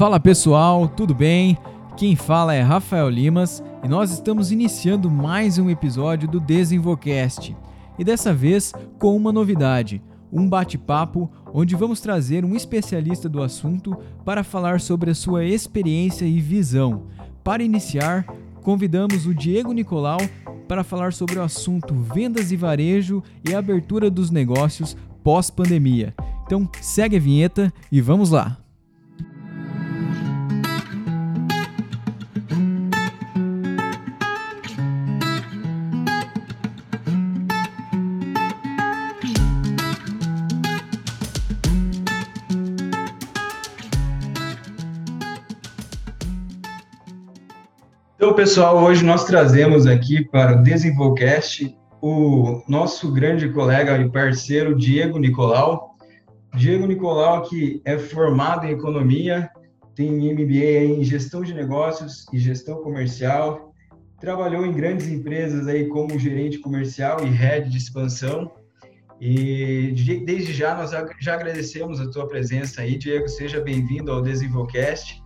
Fala pessoal, tudo bem? Quem fala é Rafael Limas e nós estamos iniciando mais um episódio do Desenvolcast. E dessa vez com uma novidade, um bate-papo onde vamos trazer um especialista do assunto para falar sobre a sua experiência e visão. Para iniciar, convidamos o Diego Nicolau para falar sobre o assunto vendas e varejo e abertura dos negócios pós-pandemia. Então segue a vinheta e vamos lá! Pessoal, hoje nós trazemos aqui para o Desenvolcast o nosso grande colega e parceiro Diego Nicolau. Diego Nicolau, que é formado em economia, tem MBA em gestão de negócios e gestão comercial, trabalhou em grandes empresas aí como gerente comercial e head de expansão. E desde já nós já agradecemos a tua presença aí, Diego. Seja bem-vindo ao Desenvolcast.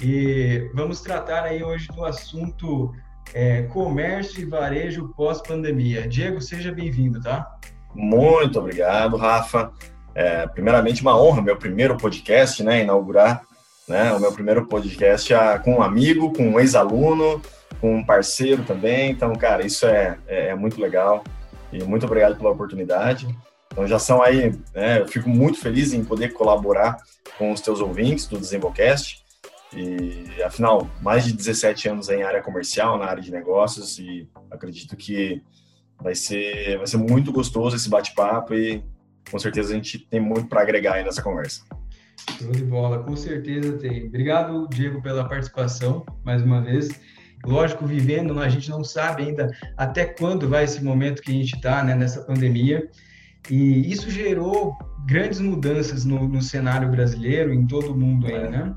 E vamos tratar aí hoje do assunto é, comércio e varejo pós-pandemia. Diego, seja bem-vindo, tá? Muito obrigado, Rafa. É, primeiramente, uma honra, meu primeiro podcast, né? Inaugurar né, o meu primeiro podcast a, com um amigo, com um ex-aluno, com um parceiro também. Então, cara, isso é, é, é, muito legal. E muito obrigado pela oportunidade. Então, já são aí, né, eu fico muito feliz em poder colaborar com os teus ouvintes do Desenvolcast. E, afinal, mais de 17 anos em área comercial, na área de negócios, e acredito que vai ser, vai ser muito gostoso esse bate-papo e com certeza a gente tem muito para agregar aí nessa conversa. Show de bola, com certeza tem. Obrigado, Diego, pela participação, mais uma vez. Lógico, vivendo, a gente não sabe ainda até quando vai esse momento que a gente está né, nessa pandemia. E isso gerou grandes mudanças no, no cenário brasileiro, em todo o mundo aí, né?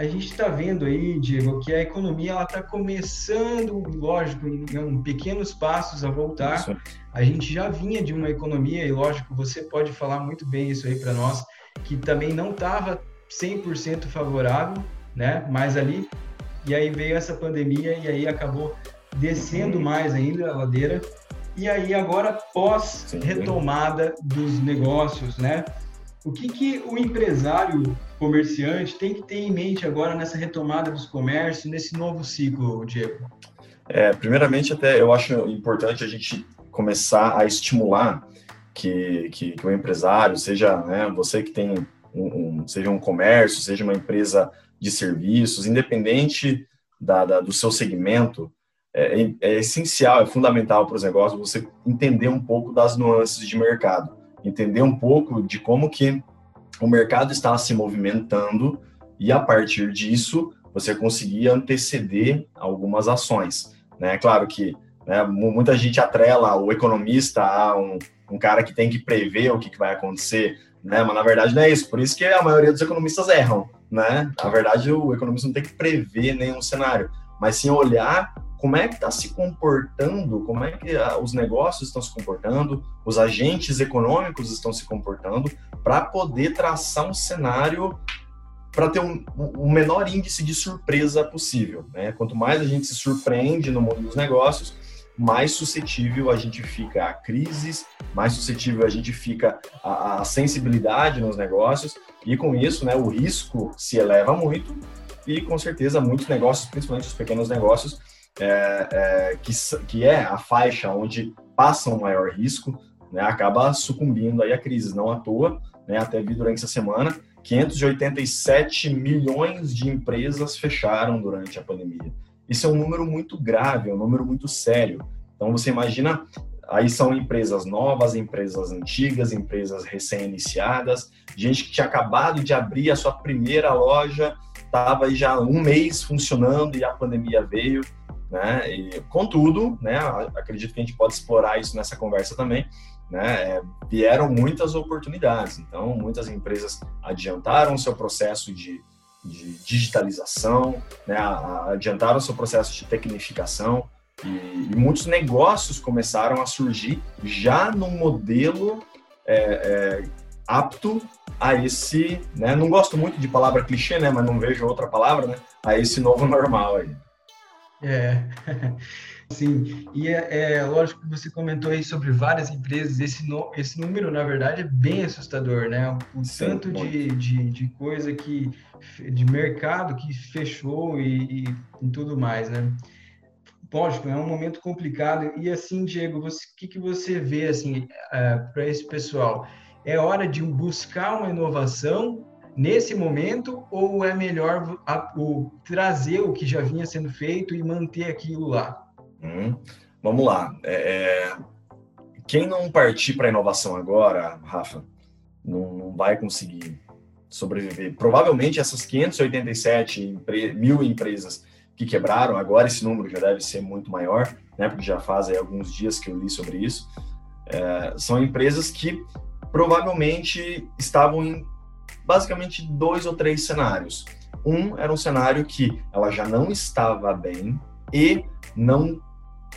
A gente está vendo aí, Diego, que a economia ela está começando, lógico, em, em, pequenos passos a voltar. Isso. A gente já vinha de uma economia, e lógico, você pode falar muito bem isso aí para nós, que também não estava 100% favorável, né? Mas ali, e aí veio essa pandemia e aí acabou descendo mais ainda a ladeira. E aí agora pós retomada dos negócios, né? O que, que o empresário comerciante tem que ter em mente agora nessa retomada dos comércios, nesse novo ciclo, Diego? É, primeiramente, até eu acho importante a gente começar a estimular que, que, que o empresário, seja né, você que tem um, um, seja um comércio, seja uma empresa de serviços, independente da, da do seu segmento, é, é, é essencial, é fundamental para os negócios você entender um pouco das nuances de mercado entender um pouco de como que o mercado está se movimentando e a partir disso você conseguir anteceder algumas ações. Né? Claro que né, muita gente atrela o economista a um, um cara que tem que prever o que, que vai acontecer, né? mas na verdade não é isso. Por isso que a maioria dos economistas erram. Né? Na verdade, o economista não tem que prever nenhum cenário, mas sim olhar como é que está se comportando, como é que ah, os negócios estão se comportando, os agentes econômicos estão se comportando, para poder traçar um cenário para ter um, um, menor índice de surpresa possível. Né? Quanto mais a gente se surpreende no mundo dos negócios, mais suscetível a gente fica a crises, mais suscetível a gente fica a, a sensibilidade nos negócios, e com isso né, o risco se eleva muito, e com certeza muitos negócios, principalmente os pequenos negócios, é, é, que, que é a faixa onde passa maior risco, né, acaba sucumbindo aí a crise. Não à toa, né, até vi durante essa semana, 587 milhões de empresas fecharam durante a pandemia. Isso é um número muito grave, é um número muito sério. Então você imagina, aí são empresas novas, empresas antigas, empresas recém-iniciadas, gente que tinha acabado de abrir a sua primeira loja, estava já um mês funcionando e a pandemia veio né? E, contudo, né, acredito que a gente pode explorar isso nessa conversa também, né? É, vieram muitas oportunidades, então muitas empresas adiantaram seu processo de, de digitalização, né? adiantaram seu processo de tecnificação e, e, muitos negócios começaram a surgir já num modelo é, é, apto a esse, né? Não gosto muito de palavra clichê, né? Mas não vejo outra palavra, né? A esse novo normal aí. É, sim. E é, é, lógico que você comentou aí sobre várias empresas. Esse, no, esse número, na verdade, é bem assustador, né? O sim, tanto de, de, de, coisa que de mercado que fechou e, e, e tudo mais, né? lógico, é um momento complicado. E assim, Diego, o que, que você vê assim uh, é, para esse pessoal? É hora de buscar uma inovação nesse momento ou é melhor a, o, trazer o que já vinha sendo feito e manter aquilo lá? Hum, vamos lá. É, é quem não partir para a inovação agora, Rafa, não, não, vai conseguir sobreviver. Provavelmente essas 587 mil empresas que quebraram, agora esse número já deve ser muito maior, né, porque já faz alguns dias que eu li sobre isso, é, são empresas que provavelmente estavam em basicamente dois ou três cenários. Um era um cenário que ela já não estava bem e não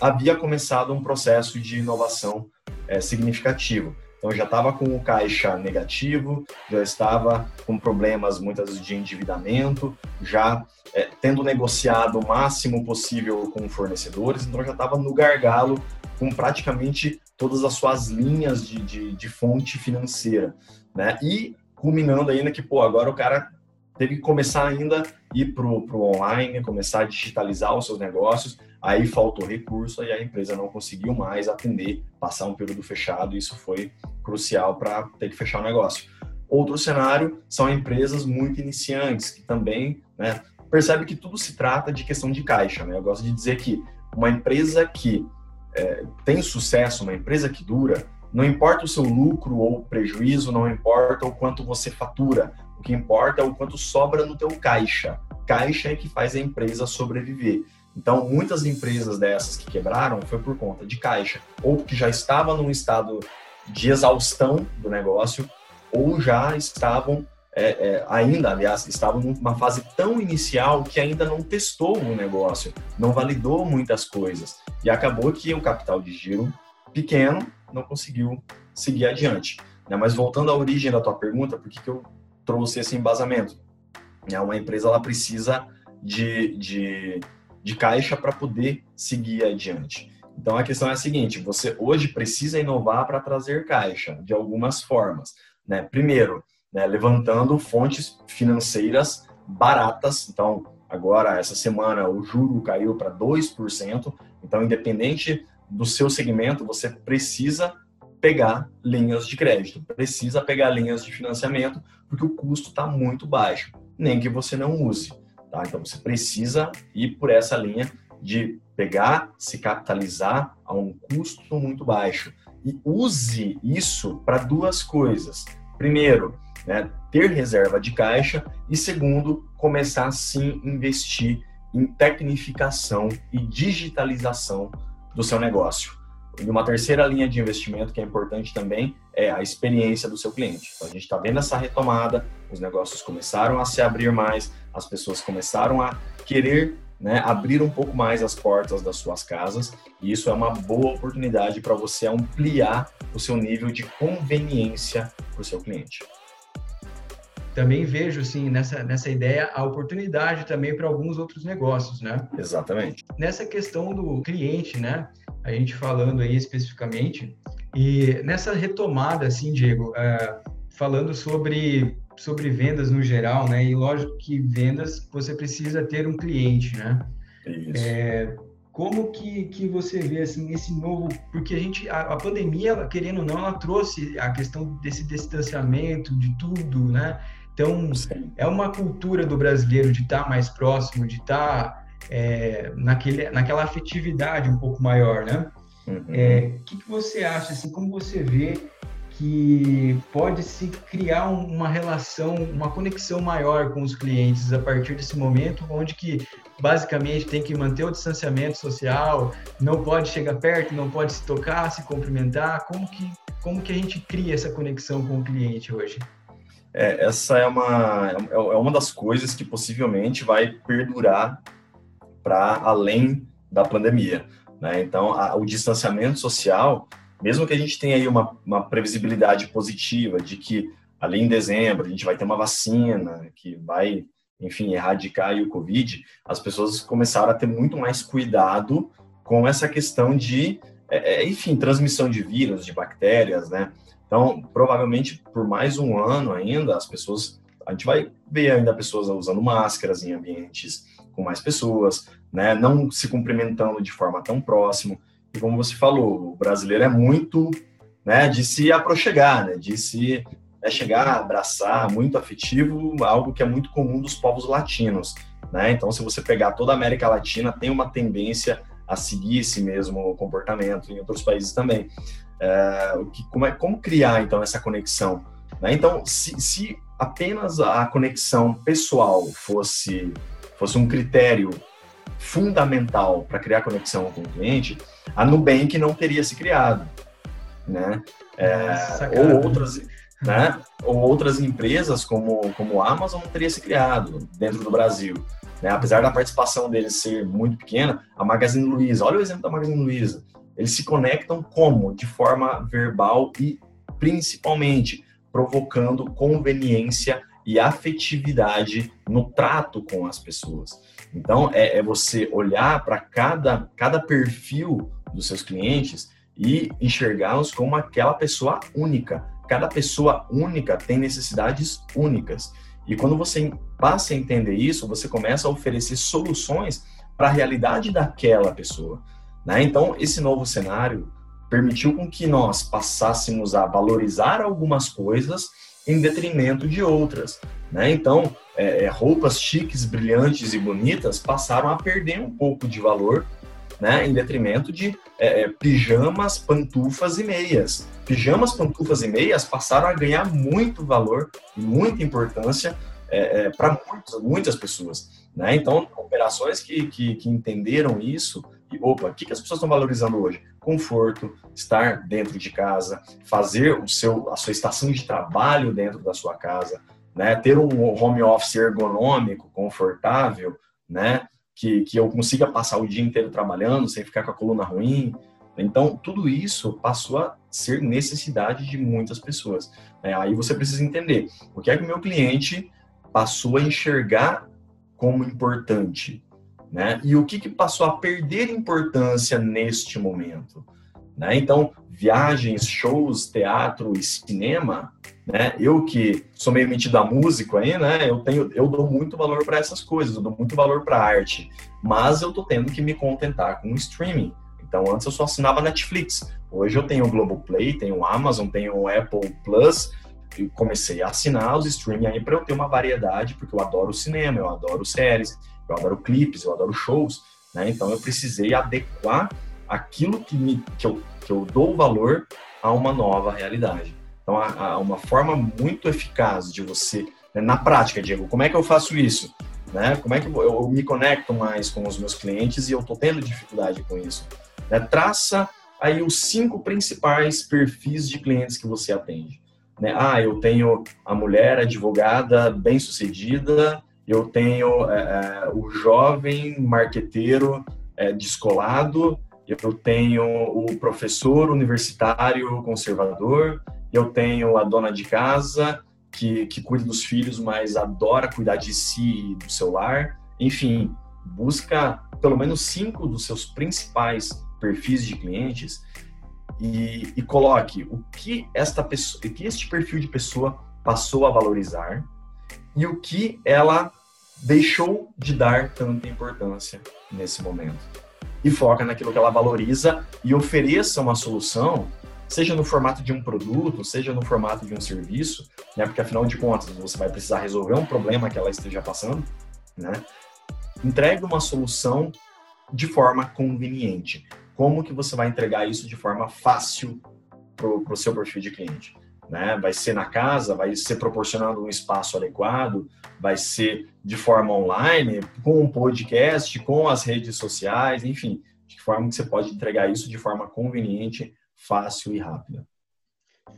havia começado um processo de inovação é, significativo. Então já estava com o caixa negativo, já estava com problemas muitas vezes de endividamento, já é, tendo negociado o máximo possível com fornecedores, então já estava no gargalo com praticamente todas as suas linhas de, de, de fonte financeira, né? E culminando ainda que, pô, agora o cara teve que começar ainda a ir para o online, começar a digitalizar os seus negócios, aí faltou recurso e a empresa não conseguiu mais atender, passar um período fechado, e isso foi crucial para ter que fechar o negócio. Outro cenário são empresas muito iniciantes, que também né, percebe que tudo se trata de questão de caixa. Né? Eu gosto de dizer que uma empresa que é, tem sucesso, uma empresa que dura, não importa o seu lucro ou prejuízo, não importa o quanto você fatura, o que importa é o quanto sobra no teu caixa. Caixa é que faz a empresa sobreviver. Então, muitas empresas dessas que quebraram foi por conta de caixa, ou porque já estava num estado de exaustão do negócio, ou já estavam é, é, ainda, aliás, estavam numa fase tão inicial que ainda não testou o negócio, não validou muitas coisas. E acabou que o capital de giro pequeno não conseguiu seguir adiante. Né? Mas voltando à origem da tua pergunta, por que, que eu trouxe esse embasamento? É, uma empresa ela precisa de, de de caixa para poder seguir adiante. Então a questão é a seguinte: você hoje precisa inovar para trazer caixa de algumas formas. Né? Primeiro, né, levantando fontes financeiras baratas. Então, agora, essa semana, o juro caiu para 2%. Então, independente do seu segmento, você precisa pegar linhas de crédito, precisa pegar linhas de financiamento, porque o custo está muito baixo, nem que você não use. Tá? Então você precisa ir por essa linha de pegar, se capitalizar a um custo muito baixo. E use isso para duas coisas. Primeiro, né, ter reserva de caixa e segundo, começar sim investir em tecnificação e digitalização do seu negócio. E uma terceira linha de investimento que é importante também é a experiência do seu cliente. Então, a gente está vendo essa retomada, os negócios começaram a se abrir mais, as pessoas começaram a querer né, abrir um pouco mais as portas das suas casas, e isso é uma boa oportunidade para você ampliar o seu nível de conveniência para o seu cliente. Também vejo, sim, nessa, nessa ideia, a oportunidade também para alguns outros negócios, né? Exatamente. Nessa questão do cliente, né? a gente falando aí especificamente. E nessa retomada, assim, Diego, é, falando sobre, sobre vendas no geral, né? E lógico que vendas você precisa ter um cliente, né? Isso. É, como que, que você vê assim esse novo porque a gente a, a, pandemia ela, querendo ou não ela trouxe a questão desse distanciamento de tudo né então é uma cultura do brasileiro de estar tá mais próximo de estar tá é, naquele, naquela afetividade um pouco maior, né? Uhum. O é, que, que você acha, assim, como você vê que pode se criar uma relação, uma conexão maior com os clientes a partir desse momento, onde que basicamente tem que manter o distanciamento social, não pode chegar perto, não pode se tocar, se cumprimentar. Como que como que a gente cria essa conexão com o cliente hoje? É, essa é uma é uma das coisas que possivelmente vai perdurar para além da pandemia. Né? Então, a, o distanciamento social, mesmo que a gente tenha aí uma, uma previsibilidade positiva de que ali em dezembro a gente vai ter uma vacina que vai, enfim, erradicar o Covid, as pessoas começaram a ter muito mais cuidado com essa questão de, é, é, enfim, transmissão de vírus, de bactérias, né? Então, provavelmente por mais um ano ainda, as pessoas, a gente vai ver ainda pessoas usando máscaras em ambientes com mais pessoas, né? Não se cumprimentando de forma tão próxima. E como você falou, o brasileiro é muito, né, de se aproxegar, né, de se né, chegar, abraçar, muito afetivo, algo que é muito comum dos povos latinos, né? Então, se você pegar toda a América Latina, tem uma tendência a seguir esse mesmo comportamento em outros países também. É, que, como, é, como criar, então, essa conexão? Né? Então, se, se apenas a conexão pessoal fosse, fosse um critério fundamental para criar conexão com o cliente, a Nubank não teria se criado, né? É, ou outras, né? Ou outras empresas como como a Amazon não teria se criado dentro do Brasil. Né? Apesar da participação deles ser muito pequena, a Magazine Luiza, olha o exemplo da Magazine Luiza, eles se conectam como? De forma verbal e principalmente provocando conveniência e afetividade no trato com as pessoas. Então, é, é você olhar para cada, cada perfil dos seus clientes e enxergá-los como aquela pessoa única. Cada pessoa única tem necessidades únicas. E quando você passa a entender isso, você começa a oferecer soluções para a realidade daquela pessoa. Né? Então, esse novo cenário permitiu com que nós passássemos a valorizar algumas coisas em detrimento de outras. Né? Então, é, é, roupas chiques, brilhantes e bonitas passaram a perder um pouco de valor né, em detrimento de é, é, pijamas, pantufas e meias. Pijamas, pantufas e meias passaram a ganhar muito valor e muita importância é, é para muitas pessoas. Né? Então, operações que, que, que entenderam isso, e opa, o que, que as pessoas estão valorizando hoje? Conforto, estar dentro de casa, fazer o seu, a sua estação de trabalho dentro da sua casa, né? ter um home office ergonômico, confortável, né? que, que eu consiga passar o dia inteiro trabalhando sem ficar com a coluna ruim. Então, tudo isso passou a ser necessidade de muitas pessoas. Né? Aí você precisa entender o que é que o meu cliente passou a enxergar como importante, né? E o que, que passou a perder importância neste momento. Né? Então, viagens, shows, teatro e cinema, né? Eu que sou meio metido a músico aí, né? Eu tenho, eu dou muito valor para essas coisas, eu dou muito valor para arte, mas eu tô tendo que me contentar com o streaming. Então, antes eu só assinava Netflix. Hoje eu tenho o Globoplay, tenho o Amazon, tenho o Apple Plus. E comecei a assinar os streaming aí para eu ter uma variedade, porque eu adoro cinema, eu adoro séries, eu adoro clipes, eu adoro shows, né? Então eu precisei adequar aquilo que, me, que, eu, que eu dou valor a uma nova realidade. Então, há, uma forma muito eficaz de você, né, na prática, Diego, como é que eu faço isso? Né? Como é que eu, eu me conecto mais com os meus clientes e eu estou tendo dificuldade com isso? Né? Traça aí os cinco principais perfis de clientes que você atende. Né? Ah, eu tenho a mulher advogada bem-sucedida, eu tenho é, é, o jovem marqueteiro é, descolado, eu tenho o professor universitário conservador, eu tenho a dona de casa que, que cuida dos filhos, mas adora cuidar de si e do seu lar. Enfim, busca pelo menos cinco dos seus principais perfis de clientes e, e coloque o que esta pessoa, que este perfil de pessoa passou a valorizar e o que ela deixou de dar tanta importância nesse momento e foca naquilo que ela valoriza e ofereça uma solução, seja no formato de um produto, seja no formato de um serviço, né? Porque afinal de contas você vai precisar resolver um problema que ela esteja passando, né? Entregue uma solução de forma conveniente. Como que você vai entregar isso de forma fácil para o seu perfil de cliente? Né? Vai ser na casa, vai ser proporcionando um espaço adequado, vai ser de forma online, com um podcast, com as redes sociais, enfim, de que forma que você pode entregar isso de forma conveniente, fácil e rápida.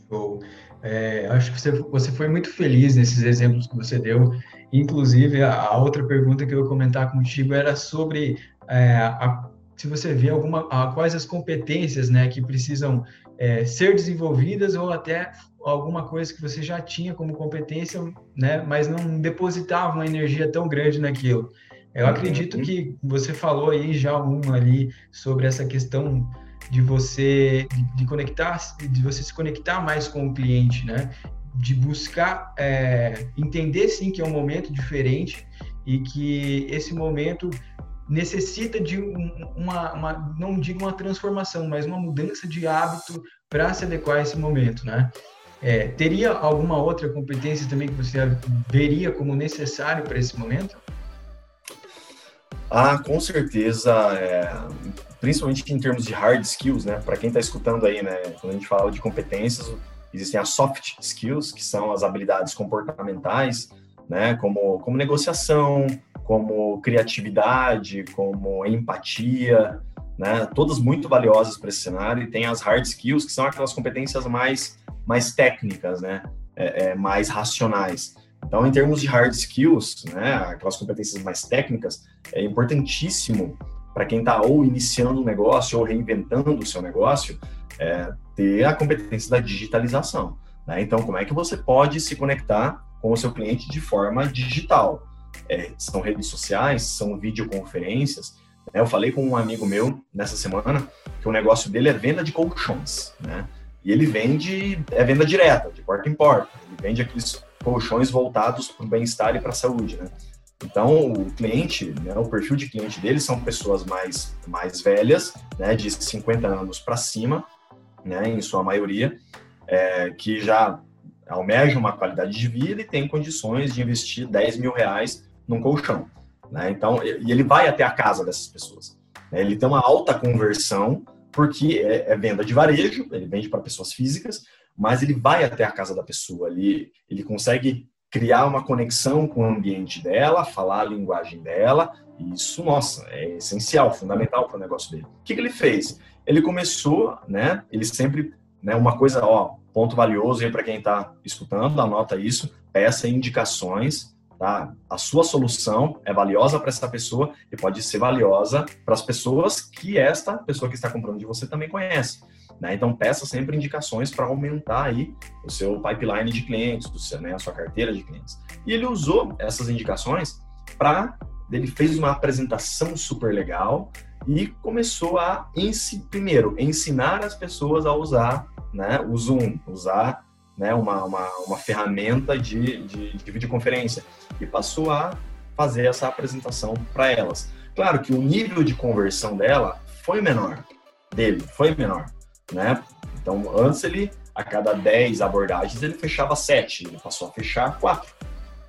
Show. É, acho que você, você foi muito feliz nesses exemplos que você deu. Inclusive, a, a outra pergunta que eu ia comentar contigo era sobre é, a, se você vê alguma, a, quais as competências né, que precisam é, ser desenvolvidas ou até alguma coisa que você já tinha como competência, né, mas não depositava uma energia tão grande naquilo. Eu acredito que você falou aí já uma ali sobre essa questão de você de, conectar, de você se conectar mais com o cliente, né? De buscar é, entender sim que é um momento diferente e que esse momento necessita de uma, uma, não digo uma transformação, mas uma mudança de hábito para se adequar a esse momento, né? É, teria alguma outra competência também que você veria como necessário para esse momento? Ah, com certeza, é, principalmente em termos de hard skills, né? Para quem está escutando aí, né? Quando a gente fala de competências, existem as soft skills, que são as habilidades comportamentais, né? Como, como negociação, como criatividade, como empatia, né? Todas muito valiosas para esse cenário. E tem as hard skills, que são aquelas competências mais, mais técnicas, né? É, é, mais racionais. Então, em termos de hard skills, né? Aquelas competências mais técnicas, é importantíssimo para quem está ou iniciando um negócio ou reinventando o seu negócio, é, ter a competência da digitalização. Né? Então, como é que você pode se conectar com o seu cliente de forma digital? é, são redes sociais, são videoconferências. Né? Eu falei com um amigo meu nessa semana que o negócio dele é venda de colchões, né? E ele vende, é venda direta, de porta em porta. Ele vende aqueles colchões voltados para o bem-estar e para a saúde, né? Então, o cliente, né, o perfil de cliente dele são pessoas mais, mais velhas, né, de 50 anos para cima, né, em sua maioria, é, que já almejam uma qualidade de vida e têm condições de investir 10 mil reais num colchão. Né? Então, e ele vai até a casa dessas pessoas. Né? Ele tem uma alta conversão, porque é, é venda de varejo, ele vende para pessoas físicas, mas ele vai até a casa da pessoa, ele, ele consegue criar uma conexão com o ambiente dela, falar a linguagem dela, e isso, nossa, é essencial, fundamental para o negócio dele. O que, que ele fez? Ele começou, né, ele sempre, né, uma coisa, ó, ponto valioso aí para quem está escutando, anota isso, peça indicações Tá? A sua solução é valiosa para essa pessoa e pode ser valiosa para as pessoas que esta pessoa que está comprando de você também conhece. Né? Então, peça sempre indicações para aumentar aí o seu pipeline de clientes, seu, né, a sua carteira de clientes. E ele usou essas indicações para. Ele fez uma apresentação super legal e começou a, primeiro, ensinar as pessoas a usar né, o Zoom, usar né, uma, uma, uma ferramenta de, de, de videoconferência e passou a fazer essa apresentação para elas. Claro que o nível de conversão dela foi menor, dele foi menor, né? Então, antes ele, a cada 10 abordagens, ele fechava 7, ele passou a fechar 4,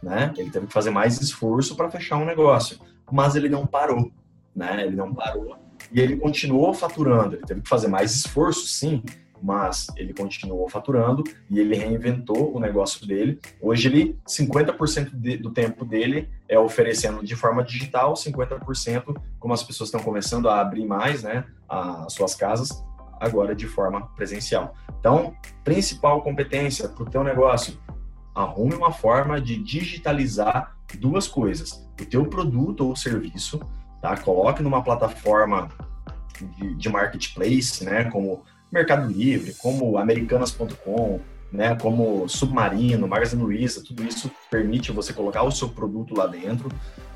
né? Ele teve que fazer mais esforço para fechar um negócio, mas ele não parou, né? Ele não parou e ele continuou faturando, ele teve que fazer mais esforço, sim, mas ele continuou faturando e ele reinventou o negócio dele. Hoje ele 50% de, do tempo dele é oferecendo de forma digital, 50% como as pessoas estão começando a abrir mais, né, as suas casas agora de forma presencial. Então, principal competência para o teu negócio, arrume uma forma de digitalizar duas coisas: o teu produto ou serviço, tá? Coloque numa plataforma de, de marketplace, né, como Mercado Livre, como Americanas.com, né, como Submarino, Magazine Luiza, tudo isso permite você colocar o seu produto lá dentro.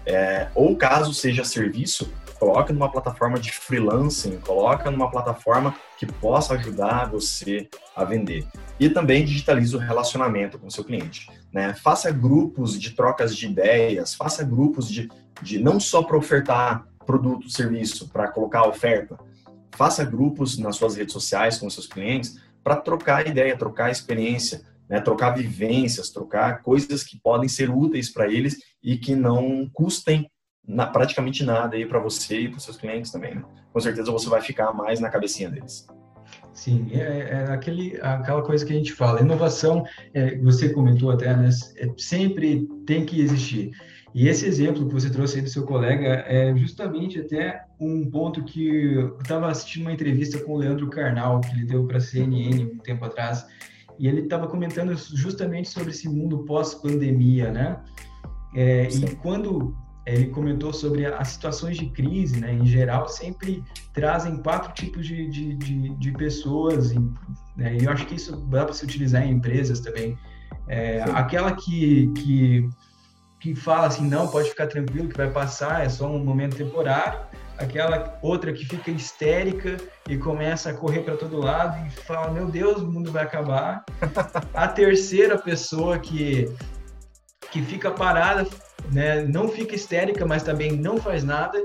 É, ou caso seja serviço, coloque numa plataforma de freelancing, coloca numa plataforma que possa ajudar você a vender. E também digitalize o relacionamento com seu cliente. Né? Faça grupos de trocas de ideias, faça grupos de, de não só para ofertar produto, serviço, para colocar oferta, faça grupos nas suas redes sociais com seus clientes para trocar ideia, trocar experiência, né, trocar vivências, trocar coisas que podem ser úteis para eles e que não custem na, praticamente nada aí para você e para seus clientes também. Né? Com certeza você vai ficar mais na cabecinha deles. Sim, é, é aquele, aquela coisa que a gente fala. Inovação, é, você comentou até, né, é, sempre tem que existir. E esse exemplo que você trouxe aí do seu colega é justamente até um ponto que eu estava assistindo uma entrevista com o Leandro Carnal, que ele deu para a CNN um tempo atrás, e ele estava comentando justamente sobre esse mundo pós-pandemia, né? É, e quando ele comentou sobre as situações de crise, né, em geral, sempre trazem quatro tipos de, de, de, de pessoas, né, e eu acho que isso dá para se utilizar em empresas também. É, aquela que, que, que fala assim, não, pode ficar tranquilo que vai passar, é só um momento temporário, aquela outra que fica histérica e começa a correr para todo lado e fala, meu Deus, o mundo vai acabar. A terceira pessoa que que fica parada, né, não fica histérica, mas também não faz nada.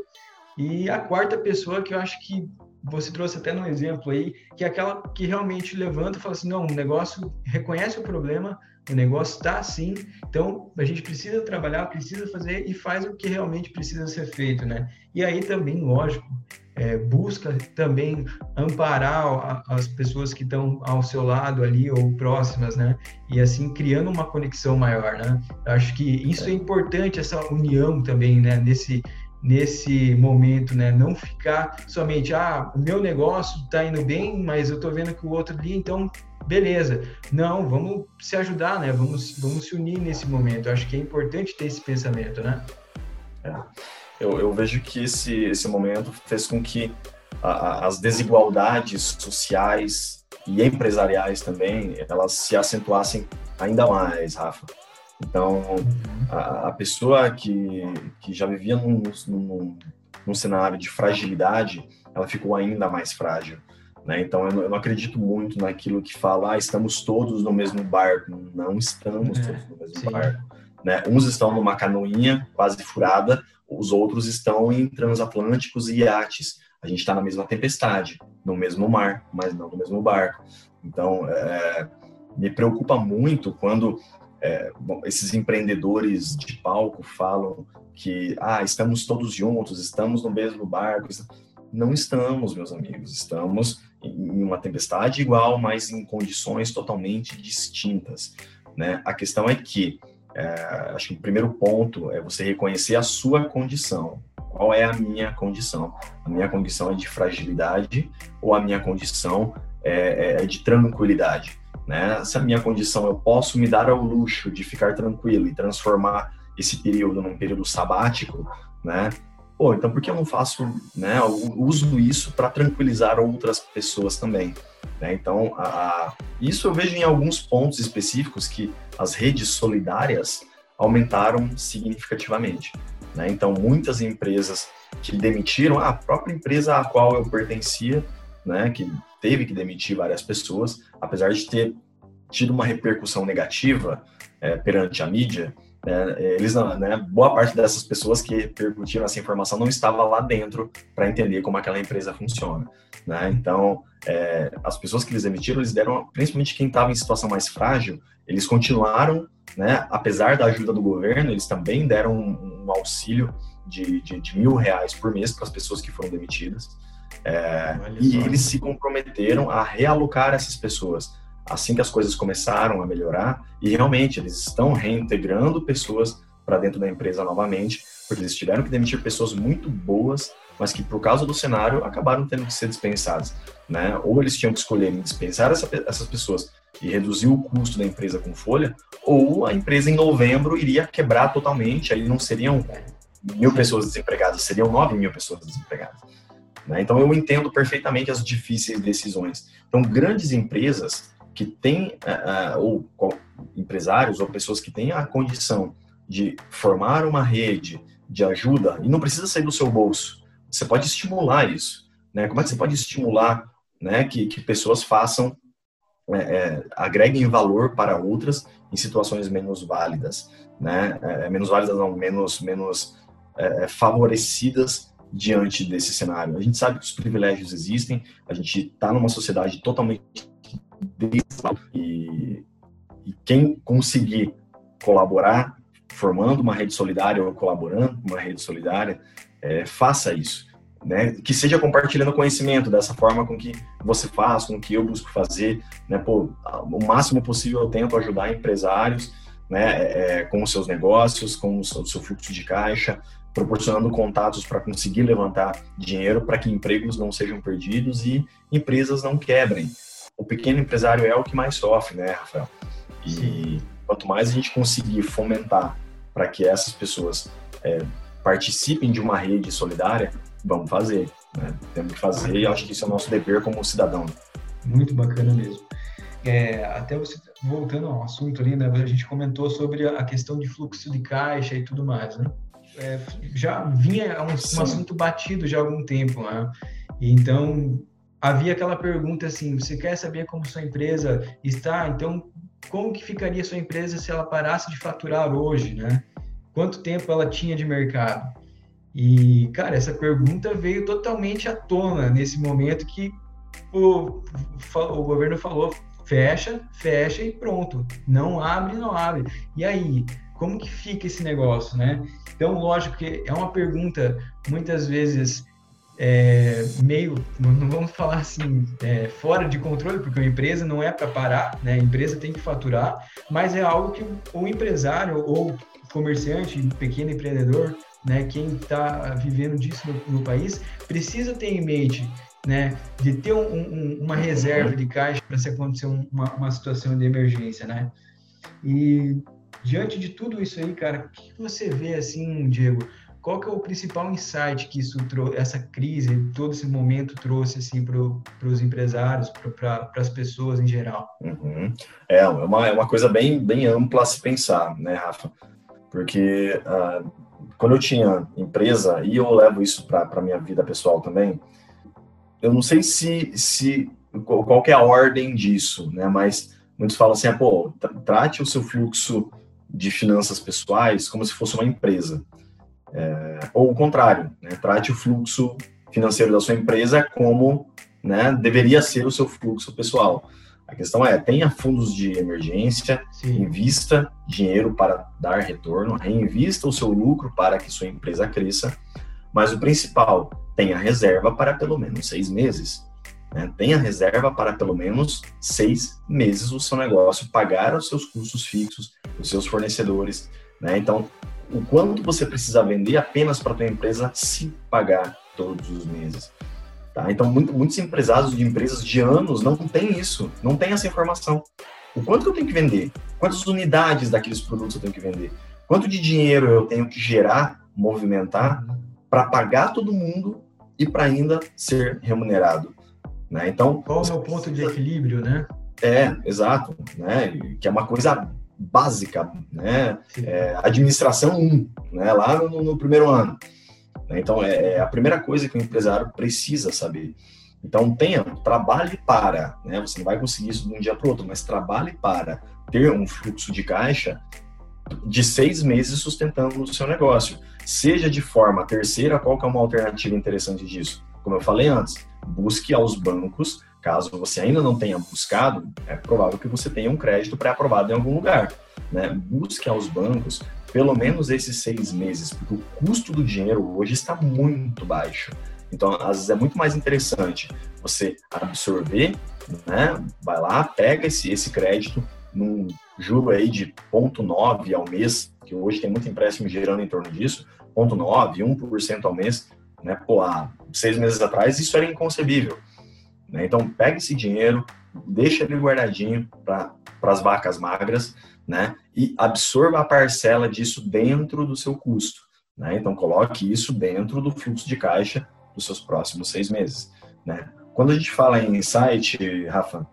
E a quarta pessoa que eu acho que você trouxe até no exemplo aí, que é aquela que realmente levanta e fala assim, não, o negócio reconhece o problema, o negócio está assim, então a gente precisa trabalhar, precisa fazer e faz o que realmente precisa ser feito, né? E aí também, lógico, é, busca também amparar as pessoas que estão ao seu lado ali ou próximas, né? E assim criando uma conexão maior, né? Eu acho que isso é importante essa união também, né? Nesse nesse momento, né? Não ficar somente, ah, o meu negócio está indo bem, mas eu estou vendo que o outro ali, então, beleza. Não, vamos se ajudar, né? Vamos, vamos se unir nesse momento. Eu acho que é importante ter esse pensamento, né? É. Eu, eu vejo que esse, esse momento fez com que a, a, as desigualdades sociais e empresariais também, elas se acentuassem ainda mais, Rafa. Então, a, a pessoa que, que já vivia num, num, num, cenário de fragilidade, ela ficou ainda mais frágil. Né? Então, eu não, eu não, acredito muito naquilo que fala, ah, estamos todos no mesmo barco. Não estamos é, todos no mesmo sim. barco. Né? Uns estão numa canoinha quase furada, os outros estão em transatlânticos e iates. A gente está na mesma tempestade, no mesmo mar, mas não no mesmo barco. Então, é, me preocupa muito quando é, bom, esses empreendedores de palco falam que ah, estamos todos juntos, estamos no mesmo barco. Não estamos, meus amigos, estamos em uma tempestade igual, mas em condições totalmente distintas. Né? A questão é que, é, acho que o primeiro ponto é você reconhecer a sua condição. Qual é a minha condição? A minha condição é de fragilidade ou a minha condição é, é de tranquilidade? Né? Se a minha condição eu posso me dar ao luxo de ficar tranquilo e transformar esse período num período sabático, né? Pô, então por que eu não faço, né? Eu uso isso para tranquilizar outras pessoas também, né? Então, a, a, isso eu vejo em alguns pontos específicos que as redes solidárias aumentaram significativamente, né? Então, muitas empresas que demitiram, a própria empresa a qual eu pertencia, né, que teve que demitir várias pessoas, apesar de ter tido uma repercussão negativa é, perante a mídia, né, eles, né, boa parte dessas pessoas que repercutiram essa informação não estava lá dentro para entender como aquela empresa funciona. Né? Então, é, as pessoas que eles demitiram, eles deram, principalmente quem estava em situação mais frágil, eles continuaram, né, apesar da ajuda do governo, eles também deram um, um auxílio de, de, de mil reais por mês para as pessoas que foram demitidas. É, e eles se comprometeram a realocar essas pessoas assim que as coisas começaram a melhorar. E realmente eles estão reintegrando pessoas para dentro da empresa novamente, porque eles tiveram que demitir pessoas muito boas, mas que por causa do cenário acabaram tendo que ser dispensadas. Né? Ou eles tinham que escolher dispensar essa, essas pessoas e reduzir o custo da empresa com folha, ou a empresa em novembro iria quebrar totalmente, aí não seriam mil pessoas desempregadas, seriam nove mil pessoas desempregadas. Né? Então, eu entendo perfeitamente as difíceis decisões. Então, grandes empresas que têm, uh, ou empresários ou pessoas que têm a condição de formar uma rede de ajuda, e não precisa sair do seu bolso, você pode estimular isso. Né? Como é que você pode estimular né, que, que pessoas façam, é, é, agreguem valor para outras em situações menos válidas, né? É, menos válidas não, menos, menos favorecidas diante desse cenário. A gente sabe que os privilégios existem, a gente está numa sociedade totalmente e, e quem conseguir colaborar formando uma rede solidária ou colaborando com uma rede solidária, é, faça isso. Né? Que seja compartilhando conhecimento dessa forma com que você faz, com que eu busco fazer. Né? Pô, o máximo possível eu tento ajudar empresários né? É, com os seus negócios, com o seu fluxo de caixa, proporcionando contatos para conseguir levantar dinheiro para que empregos não sejam perdidos e empresas não quebrem. O pequeno empresário é o que mais sofre, né, Rafael? E quanto mais a gente conseguir fomentar para que essas pessoas é, participem de uma rede solidária, vamos fazer. Né? Temos que fazer e acho que isso é o nosso dever como cidadão. Muito bacana mesmo. É, até você, voltando ao assunto ali, né, a gente comentou sobre a questão de fluxo de caixa e tudo mais, né? É, já vinha um, um, assunto batido já há algum tempo, né? E então, havia aquela pergunta assim, você quer saber como sua empresa está? Então, como que ficaria sua empresa se ela parasse de faturar hoje, né? Quanto tempo ela tinha de mercado? E, cara, essa pergunta veio totalmente à tona nesse momento que o, o governo falou, fecha, fecha e pronto. Não abre, não abre. E aí, como que fica esse negócio, né? Então, lógico que é uma pergunta muitas vezes é, meio, não vamos falar assim, é, fora de controle, porque uma empresa não é para parar, né? A empresa tem que faturar, mas é algo que o empresário ou comerciante, pequeno empreendedor, né, quem está vivendo disso no, no país, precisa ter em mente né, de ter um, um, uma reserva de caixa para se acontecer uma, uma, situação de emergência, né? E diante de tudo isso aí, cara, o que você vê assim, Diego? Qual que é o principal insight que isso essa crise, todo esse momento trouxe assim para os empresários, para as pessoas em geral? Uhum. É, é uma, é uma coisa bem, bem ampla a se pensar, né, Rafa? Porque uh, quando eu tinha empresa, e eu levo isso para a minha vida pessoal também, eu não sei se, se qual é a ordem disso, né? Mas muitos falam assim, ah, pô, trate o seu fluxo de finanças pessoais como se fosse uma empresa. É, ou o contrário, né? trate o fluxo financeiro da sua empresa como né, deveria ser o seu fluxo pessoal. A questão é, tenha fundos de emergência, Sim. invista dinheiro para dar retorno, reinvista o seu lucro para que sua empresa cresça, mas o principal, tenha reserva para pelo menos seis meses. Né? Tenha reserva para pelo menos seis meses o seu negócio pagar os seus custos fixos, os seus fornecedores. Né? Então, o quanto você precisa vender apenas para a tua empresa se pagar todos os meses. Tá? Então, muito, muitos empresários de empresas de anos não têm isso, não têm essa informação. O quanto que eu tenho que vender? Quantas unidades daqueles produtos eu tenho que vender? Quanto de dinheiro eu tenho que gerar, movimentar, para pagar todo mundo e para ainda ser remunerado? Né? Então, qual é o ponto de equilíbrio, né? É, exato, né? Que é uma coisa básica, né? É, administração 1, né? Lá no, no primeiro ano. Né? Então, é, é, a primeira coisa que o empresário precisa saber. Então, tenha, trabalhe para, né? Você não vai conseguir isso de um dia para o outro, mas trabalhe para ter um fluxo de caixa de seis meses sustentando o seu negócio. Seja de forma terceira, qual que é uma alternativa interessante disso? Como eu falei antes, busque aos bancos, caso você ainda não tenha buscado, é provável que você tenha um crédito pré-aprovado em algum lugar. Né? Busque aos bancos pelo menos esses seis meses, porque o custo do dinheiro hoje está muito baixo. Então, às vezes é muito mais interessante você absorver, né? Vai lá, pega esse, esse crédito num juro aí de 0,9 ao mês, que hoje tem muito empréstimo gerando em torno disso, 0,9, 1% ao mês, né? Pô, há seis meses atrás isso era inconcebível. Né? Então, pega esse dinheiro, deixa ele guardadinho para as vacas magras, né? E absorva a parcela disso dentro do seu custo, né? Então coloque isso dentro do fluxo de caixa dos seus próximos seis meses, né? Quando a gente fala em insight, Rafa,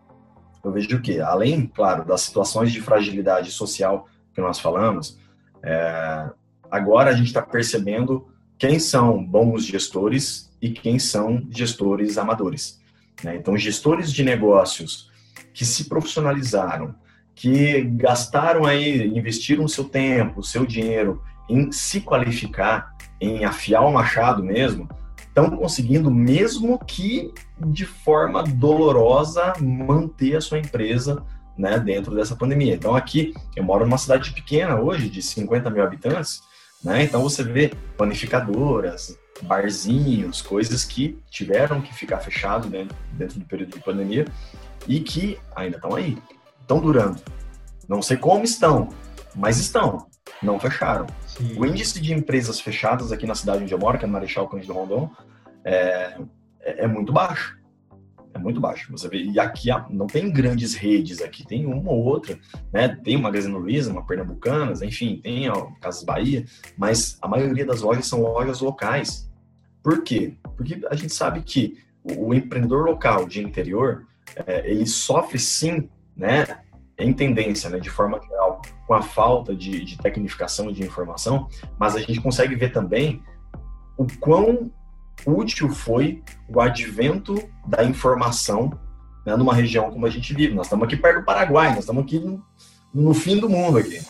eu vejo que além, claro, das situações de fragilidade social que nós falamos, é, agora a gente está percebendo quem são bons gestores e quem são gestores amadores. Né? Então, gestores de negócios que se profissionalizaram, que gastaram aí, investiram seu tempo, seu dinheiro em se qualificar, em afiar o machado mesmo, estão conseguindo, mesmo que de forma dolorosa, manter a sua empresa né, dentro dessa pandemia. Então, aqui, eu moro numa cidade pequena hoje, de 50 mil habitantes, né, então você vê panificadoras, barzinhos, coisas que tiveram que ficar fechado dentro, dentro do período de pandemia e que ainda estão aí estão durando. Não sei como estão, mas estão. Não fecharam. Sim. O índice de empresas fechadas aqui na cidade onde eu moro, que é Marechal Cândido Rondon, é, é, é muito baixo. É muito baixo. Você vê, e aqui não tem grandes redes, aqui tem uma ou outra, né? Tem uma Magazine Luiza, uma Pernambucanas, enfim, tem a Casas Bahia, mas a maioria das lojas são lojas locais. Por quê? Porque a gente sabe que o, o empreendedor local de interior, é, ele sofre sim, né? Em tendência, né, de forma geral, com a falta de, de tecnificação e de informação, mas a gente consegue ver também o quão útil foi o advento da informação né, numa região como a gente vive. Nós estamos aqui perto do Paraguai, nós estamos aqui no, no fim do mundo aqui,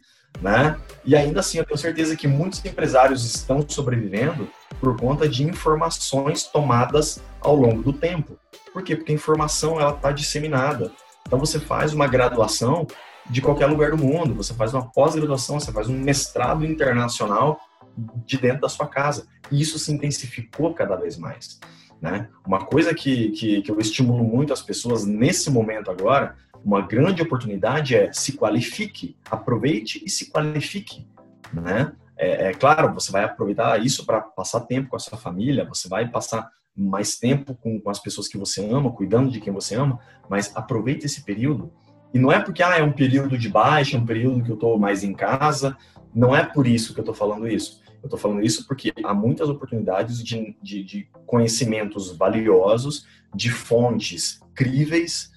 né? E ainda assim, eu tenho certeza que muitos empresários estão sobrevivendo por conta de informações tomadas ao longo do tempo. Por quê? Porque a informação ela está disseminada. Então você faz uma graduação de qualquer lugar do mundo, você faz uma pós-graduação, você faz um mestrado internacional de dentro da sua casa. E isso se intensificou cada vez mais. Né? Uma coisa que, que, que eu estimulo muito as pessoas nesse momento agora, uma grande oportunidade é se qualifique, aproveite e se qualifique. Né? É, é claro, você vai aproveitar isso para passar tempo com a sua família, você vai passar mais tempo com, com as pessoas que você ama, cuidando de quem você ama, mas aproveite esse período. E não é porque ah, é um período de baixa, é um período que eu estou mais em casa, não é por isso que eu estou falando isso. Eu estou falando isso porque há muitas oportunidades de, de, de, conhecimentos valiosos, de fontes críveis,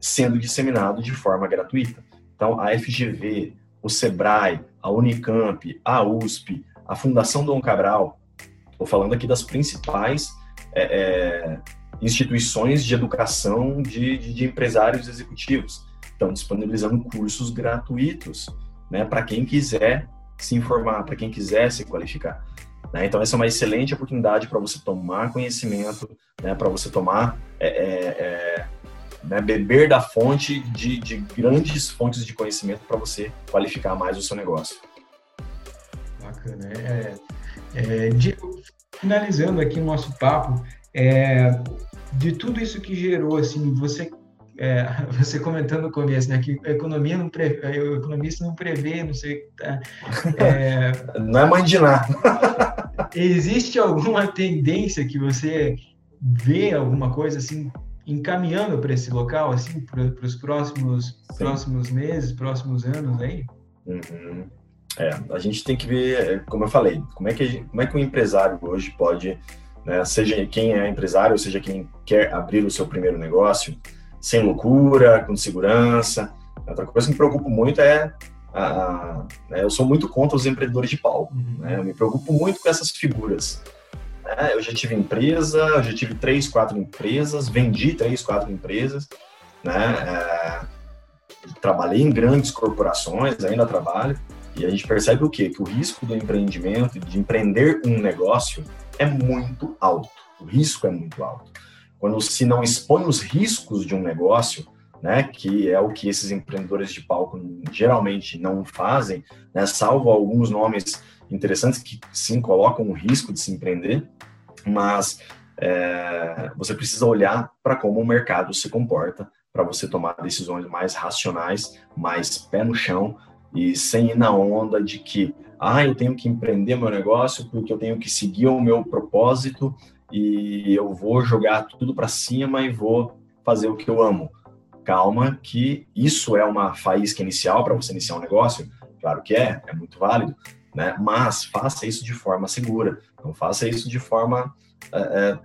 sendo disseminado de forma gratuita. Então, a FGV, o SEBRAE, a Unicamp, a USP, a Fundação Dom Cabral, estou falando aqui das principais é, é, instituições de educação de, de, de empresários executivos, estão disponibilizando cursos gratuitos né, para quem quiser se informar, para quem quiser se qualificar. Né? Então, essa é uma excelente oportunidade para você tomar conhecimento, né? para você tomar, é, é, é, né? beber da fonte de, de, grandes fontes de conhecimento para você qualificar mais o seu negócio. Bacana. É, é, de, finalizando aqui o nosso papo, é, de tudo isso que gerou, assim, você é, você comentando no começo, né, que a economia não prevê, o economista não prevê, não sei, tá, é, não é mãe de nada. existe alguma tendência que você vê alguma coisa assim encaminhando para esse local, assim, para os próximos próximos meses, próximos anos aí? Uhum. É, a gente tem que ver, como eu falei, como é que como é que o empresário hoje pode, né, seja quem é empresário, seja quem quer abrir o seu primeiro negócio sem loucura, com segurança. Outra coisa que me preocupa muito é a, né, eu sou muito contra os empreendedores de palco. Uhum. Né, eu me preocupo muito com essas figuras. Né, eu já tive empresa, eu já tive três, quatro empresas, vendi três, quatro empresas, né? É, trabalhei em grandes corporações, ainda trabalho, e a gente percebe o quê? Que o risco do empreendimento, de empreender um negócio, é muito alto. O risco é muito alto quando se não expõe os riscos de um negócio, né, que é o que esses empreendedores de palco geralmente não fazem, né, salvo alguns nomes interessantes que sim colocam o risco de se empreender, mas é, você precisa olhar para como o mercado se comporta para você tomar decisões mais racionais, mais pé no chão e sem ir na onda de que ah, eu tenho que empreender meu negócio porque eu tenho que seguir o meu propósito e eu vou jogar tudo para cima e vou fazer o que eu amo. Calma, que isso é uma faísca inicial para você iniciar um negócio. Claro que é, é muito válido, né? Mas faça isso de forma segura. Não faça isso de forma é, é,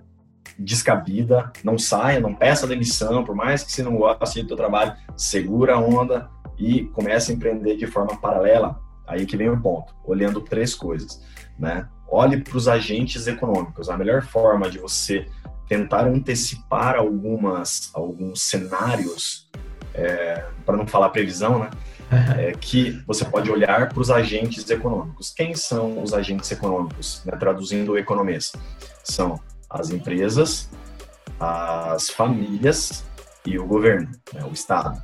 descabida. Não saia, não peça demissão, por mais que você não goste do seu trabalho. Segura a onda e comece a empreender de forma paralela. Aí que vem o ponto, olhando três coisas, né? Olhe para os agentes econômicos. A melhor forma de você tentar antecipar algumas, alguns cenários, é, para não falar previsão, né? É que você pode olhar para os agentes econômicos. Quem são os agentes econômicos? Né? Traduzindo o economês. São as empresas, as famílias e o governo, né? o Estado.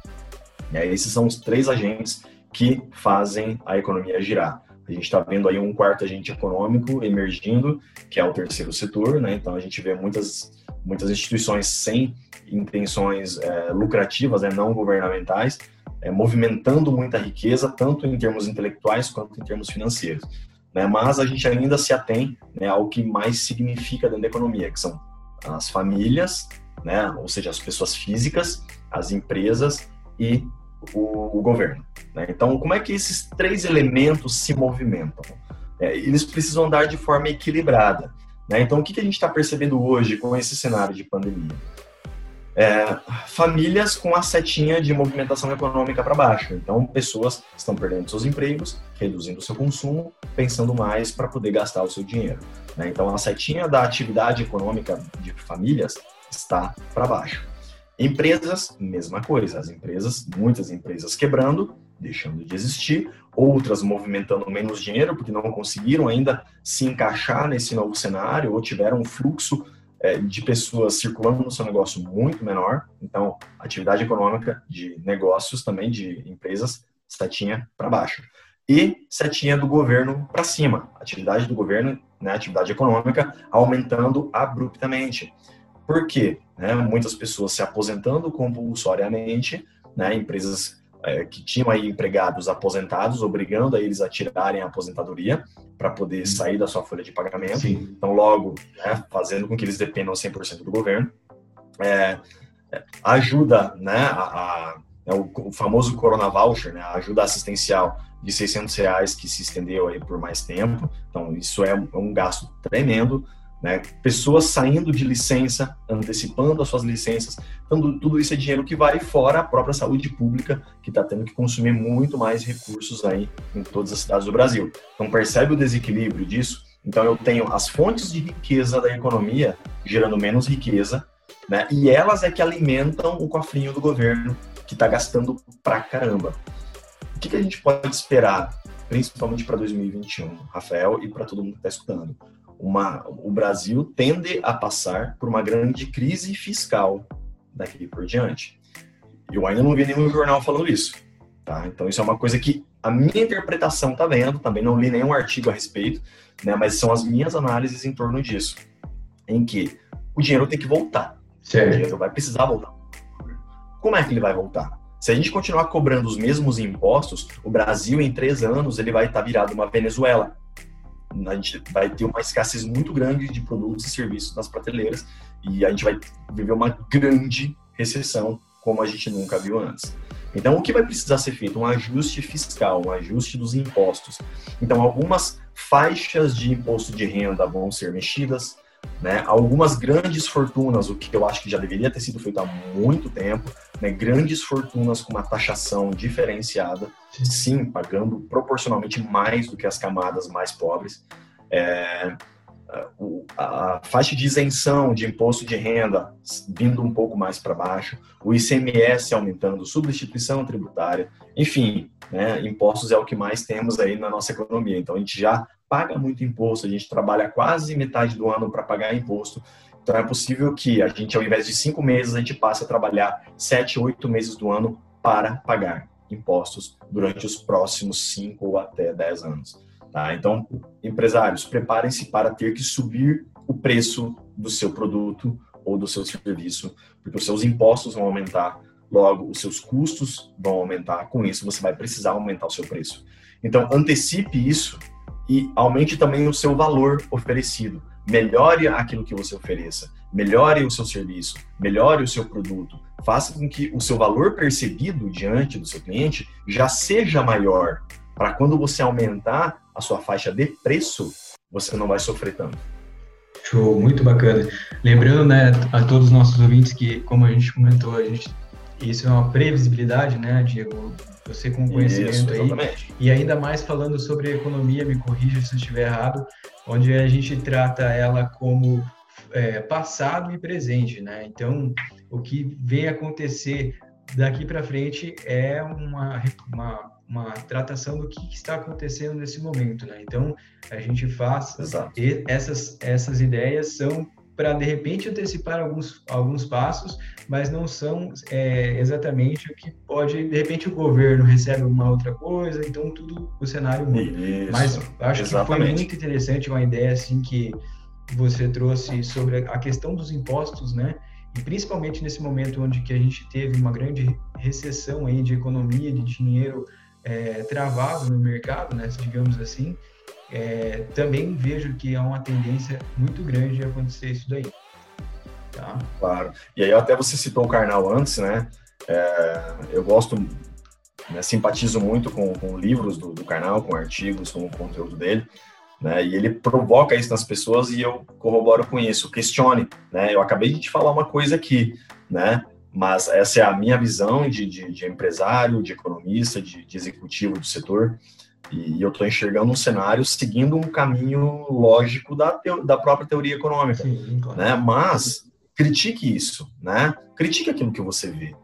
E aí, esses são os três agentes que fazem a economia girar. A gente está vendo aí um quarto agente econômico emergindo, que é o terceiro setor, né? Então a gente vê muitas, muitas instituições sem intenções é, lucrativas, né, não governamentais, é, movimentando muita riqueza, tanto em termos intelectuais quanto em termos financeiros. Né? Mas a gente ainda se atém né, ao que mais significa dentro da economia, que são as famílias né? Ou seja, as pessoas físicas, as empresas e o, o governo. Né? Então, como é que esses três elementos se movimentam? É, eles precisam andar de forma equilibrada. Né? Então, o que, que a gente está percebendo hoje com esse cenário de pandemia? É, famílias com a setinha de movimentação econômica para baixo. Então, pessoas estão perdendo seus empregos, reduzindo seu consumo, pensando mais para poder gastar o seu dinheiro. Né? Então, a setinha da atividade econômica de famílias está para baixo. Empresas, mesma coisa. As empresas, muitas empresas quebrando, deixando de existir, outras movimentando menos dinheiro porque não conseguiram ainda se encaixar nesse novo cenário ou tiveram um fluxo é, de pessoas circulando no seu negócio muito menor. Então, atividade econômica de negócios também, de empresas, setinha para baixo. E setinha do governo para cima. Atividade do governo, né, atividade econômica, aumentando abruptamente. Por quê? Né, muitas pessoas se aposentando compulsoriamente, né, empresas é, que tinham aí empregados aposentados, obrigando a eles a tirarem a aposentadoria para poder sair da sua folha de pagamento. Sim. Então, logo, né, fazendo com que eles dependam 100% do governo. É, é, ajuda, né, a, a é o, famoso Corona Voucher, né, a ajuda assistencial de 600 reais que se estendeu aí por mais tempo. Então, isso é um, é um gasto tremendo. Né? Pessoas saindo de licença, antecipando as suas licenças, então tudo isso é dinheiro que vai fora a própria saúde pública, que está tendo que consumir muito mais recursos aí em todas as cidades do Brasil. Então percebe o desequilíbrio disso? Então eu tenho as fontes de riqueza da economia gerando menos riqueza, né? E elas é que alimentam o cofrinho do governo que está gastando pra caramba. O que, que a gente pode esperar, principalmente para 2021, Rafael, e para todo mundo que está escutando? Uma, o Brasil tende a passar por uma grande crise fiscal daqui por diante. Eu ainda não vi nenhum jornal falando isso. Tá? Então, isso é uma coisa que a minha interpretação está vendo, também não li nenhum artigo a respeito, né, mas são as minhas análises em torno disso, em que o dinheiro tem que voltar. Certo. O dinheiro vai precisar voltar. Como é que ele vai voltar? Se a gente continuar cobrando os mesmos impostos, o Brasil, em três anos, ele vai estar virado uma Venezuela a gente vai ter uma escassez muito grande de produtos e serviços nas prateleiras e a gente vai viver uma grande recessão como a gente nunca viu antes. Então, o que vai precisar ser feito? Um ajuste fiscal, um ajuste dos impostos. Então, algumas faixas de imposto de renda vão ser mexidas, né? Algumas grandes fortunas, o que eu acho que já deveria ter sido feito há muito tempo, né? grandes fortunas com uma taxação diferenciada, sim, pagando proporcionalmente mais do que as camadas mais pobres. É, a faixa de isenção de imposto de renda vindo um pouco mais para baixo, o ICMS aumentando, substituição tributária, enfim, né, impostos é o que mais temos aí na nossa economia. Então a gente já paga muito imposto, a gente trabalha quase metade do ano para pagar imposto. Então é possível que a gente, ao invés de cinco meses, a gente passe a trabalhar sete, oito meses do ano para pagar impostos durante os próximos cinco ou até dez anos. Tá? Então, empresários, preparem-se para ter que subir o preço do seu produto ou do seu serviço, porque os seus impostos vão aumentar, logo os seus custos vão aumentar, com isso você vai precisar aumentar o seu preço. Então, antecipe isso e aumente também o seu valor oferecido. Melhore aquilo que você ofereça, melhore o seu serviço, melhore o seu produto, faça com que o seu valor percebido diante do seu cliente já seja maior, para quando você aumentar a sua faixa de preço, você não vai sofrer tanto. Show, muito bacana. Lembrando, né, a todos os nossos ouvintes que, como a gente comentou, a gente, isso é uma previsibilidade, né, Diego? você com conhecimento Isso, aí. E ainda mais falando sobre economia, me corrija se eu estiver errado, onde a gente trata ela como é, passado e presente, né? Então, o que vem acontecer daqui para frente é uma, uma, uma tratação do que está acontecendo nesse momento, né? Então, a gente faz essas, essas ideias são para de repente antecipar alguns, alguns passos, mas não são é, exatamente o que pode, de repente o governo recebe uma outra coisa, então tudo o cenário muda. Isso, mas acho exatamente. que foi muito interessante uma ideia assim que você trouxe sobre a questão dos impostos, né? E principalmente nesse momento onde que a gente teve uma grande recessão aí de economia, de dinheiro é, travado no mercado, né? Digamos assim, é, também vejo que há uma tendência muito grande de acontecer isso daí. Tá? Claro. E aí até você citou o Karnal antes, né? É, eu gosto, né, simpatizo muito com, com livros do, do com artigos, com o conteúdo dele. Né, e ele provoca isso nas pessoas e eu corroboro com isso. Questione, né? Eu acabei de te falar uma coisa aqui, né? Mas essa é a minha visão de, de, de empresário, de economista, de, de, executivo do setor. E eu estou enxergando um cenário seguindo um caminho lógico da, da própria teoria econômica. Sim, claro. né? Mas critique isso, né? Critique aquilo que você vê.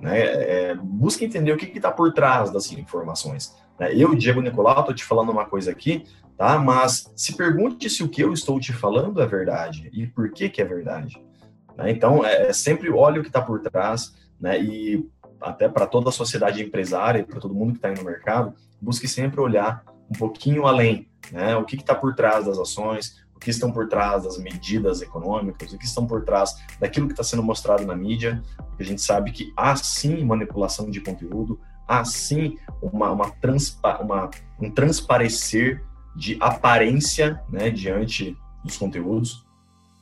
Né? É, busque entender o que está por trás das informações. Né? Eu, Diego Nicolau, estou te falando uma coisa aqui, tá? Mas se pergunte se o que eu estou te falando é verdade e por que, que é verdade. Né? Então, é, é, sempre olhe o que está por trás, né? E até para toda a sociedade empresária, para todo mundo que está aí no mercado, busque sempre olhar um pouquinho além, né? O que está por trás das ações, o que estão por trás das medidas econômicas, o que estão por trás daquilo que está sendo mostrado na mídia, porque a gente sabe que há sim manipulação de conteúdo, há sim uma, uma, transpa, uma um transparecer de aparência né, diante dos conteúdos.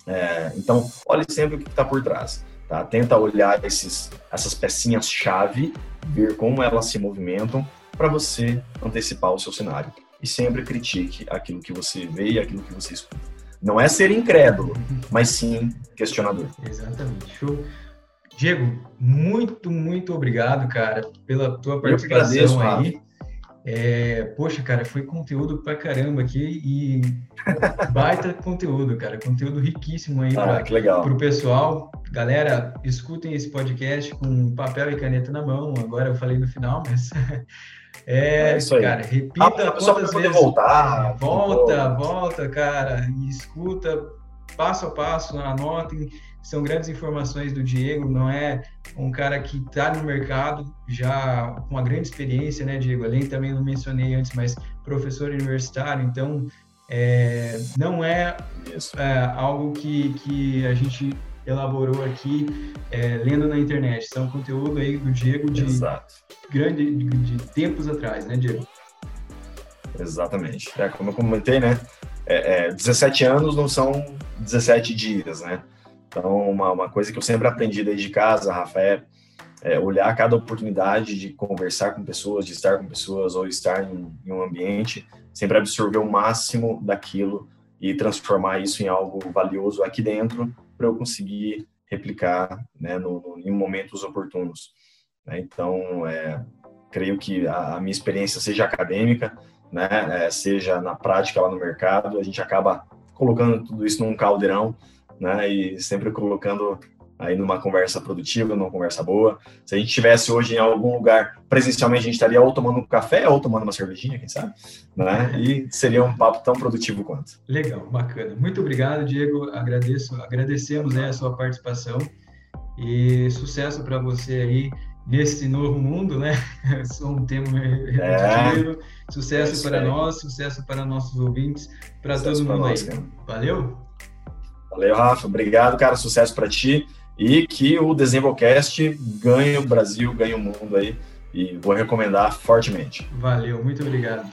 É, então, olhe sempre o que está por trás. Tá? Tenta olhar esses, essas pecinhas-chave, ver como elas se movimentam para você antecipar o seu cenário. E sempre critique aquilo que você vê e aquilo que você escuta. Não é ser incrédulo, mas sim questionador. Exatamente. Show. Diego, muito, muito obrigado, cara, pela tua participação aí. É, poxa, cara, foi conteúdo pra caramba aqui e baita conteúdo, cara. Conteúdo riquíssimo aí ah, para o pessoal. Galera, escutem esse podcast com papel e caneta na mão. Agora eu falei no final, mas é, é isso aí. cara, repita ah, quantas vezes. voltar. Volta, volta, cara, e escuta passo a passo, anotem são grandes informações do Diego, não é um cara que está no mercado já com uma grande experiência, né, Diego? Além também não mencionei antes, mas professor universitário, então é, não é, é, algo que, que a gente elaborou aqui é, lendo na internet. São conteúdo aí do Diego de Exato. grande de, de, tempos atrás, né, Diego? Exatamente. É, como eu comentei, né? É, 17 é, anos não são 17 dias, né? Então, uma, uma coisa que eu sempre aprendi desde casa, Rafa, é, olhar cada oportunidade de conversar com pessoas, de estar com pessoas ou estar em, em um ambiente, sempre absorver o máximo daquilo e transformar isso em algo valioso aqui dentro para eu conseguir replicar né, no, em momentos oportunos. Né? Então, é, creio que a, a, minha experiência seja acadêmica, né, é, seja na prática lá no mercado, a gente acaba colocando tudo isso num caldeirão né? E sempre colocando aí numa conversa produtiva, numa conversa boa. Se a gente estivesse hoje em algum lugar presencialmente, a gente estaria ou tomando um café ou tomando uma cervejinha, quem sabe, né? E seria um papo tão produtivo quanto. Legal, bacana. Muito obrigado, Diego. Agradeço, agradecemos né, a sua participação e sucesso para você aí nesse novo mundo, né? Sou um termo repetitivo. É, sucesso para nós, sucesso para nossos ouvintes, para todo mundo nós, aí. Valeu? Valeu, Rafa. Obrigado, cara. Sucesso para ti. E que o Desenvolcast ganhe o Brasil, ganhe o mundo aí. E vou recomendar fortemente. Valeu, muito obrigado.